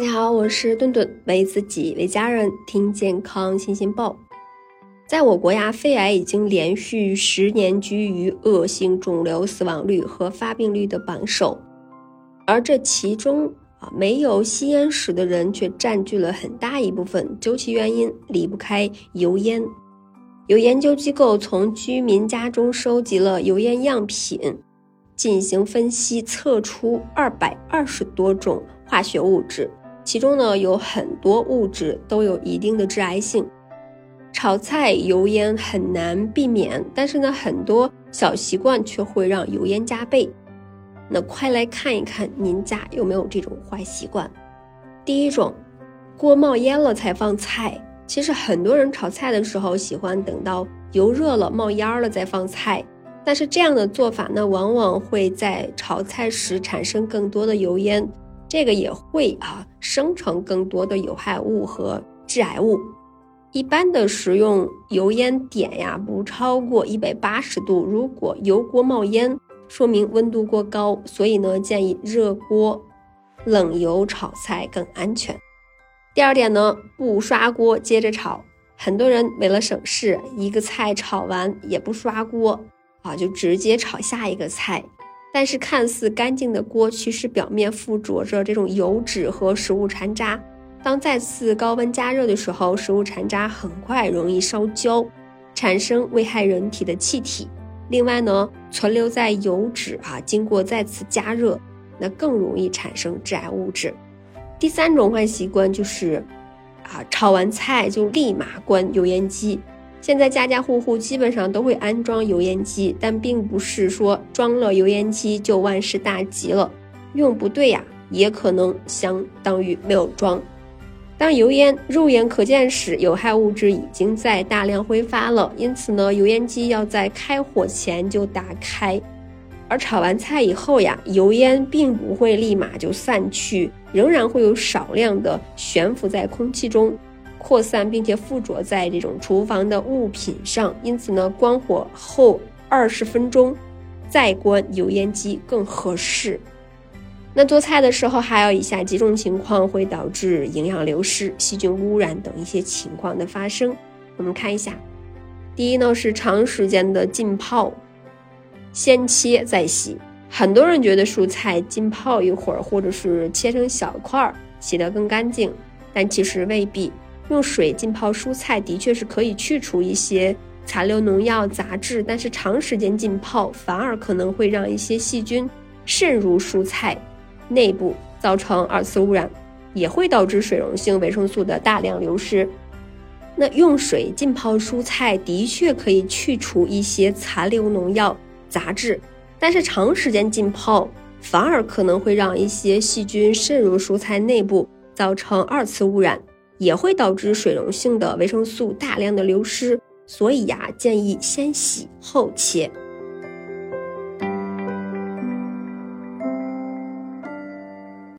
大家好，我是顿顿，为自己为家人听健康新鲜报。在我国呀，肺癌已经连续十年居于恶性肿瘤死亡率和发病率的榜首，而这其中啊，没有吸烟史的人却占据了很大一部分。究其原因，离不开油烟。有研究机构从居民家中收集了油烟样品，进行分析，测出二百二十多种化学物质。其中呢，有很多物质都有一定的致癌性。炒菜油烟很难避免，但是呢，很多小习惯却会让油烟加倍。那快来看一看您家有没有这种坏习惯。第一种，锅冒烟了才放菜。其实很多人炒菜的时候喜欢等到油热了、冒烟了再放菜，但是这样的做法呢，往往会在炒菜时产生更多的油烟。这个也会啊生成更多的有害物和致癌物。一般的食用油烟点呀不超过一百八十度。如果油锅冒烟，说明温度过高，所以呢建议热锅冷油炒菜更安全。第二点呢，不刷锅接着炒。很多人为了省事，一个菜炒完也不刷锅啊，就直接炒下一个菜。但是看似干净的锅，其实表面附着着这种油脂和食物残渣。当再次高温加热的时候，食物残渣很快容易烧焦，产生危害人体的气体。另外呢，存留在油脂啊，经过再次加热，那更容易产生致癌物质。第三种坏习惯就是，啊，炒完菜就立马关油烟机。现在家家户户基本上都会安装油烟机，但并不是说装了油烟机就万事大吉了。用不对呀，也可能相当于没有装。当油烟肉眼可见时，有害物质已经在大量挥发了。因此呢，油烟机要在开火前就打开。而炒完菜以后呀，油烟并不会立马就散去，仍然会有少量的悬浮在空气中。扩散并且附着在这种厨房的物品上，因此呢，关火后二十分钟再关油烟机更合适。那做菜的时候还有以下几种情况会导致营养流失、细菌污染等一些情况的发生。我们看一下，第一呢是长时间的浸泡，先切再洗。很多人觉得蔬菜浸泡一会儿，或者是切成小块儿，洗得更干净，但其实未必。用水浸泡蔬菜的确是可以去除一些残留农药杂质，但是长时间浸泡反而可能会让一些细菌渗入蔬菜内部，造成二次污染，也会导致水溶性维生素的大量流失。那用水浸泡蔬菜的确可以去除一些残留农药杂质，但是长时间浸泡反而可能会让一些细菌渗入蔬菜内部，造成二次污染。也会导致水溶性的维生素大量的流失，所以呀，建议先洗后切。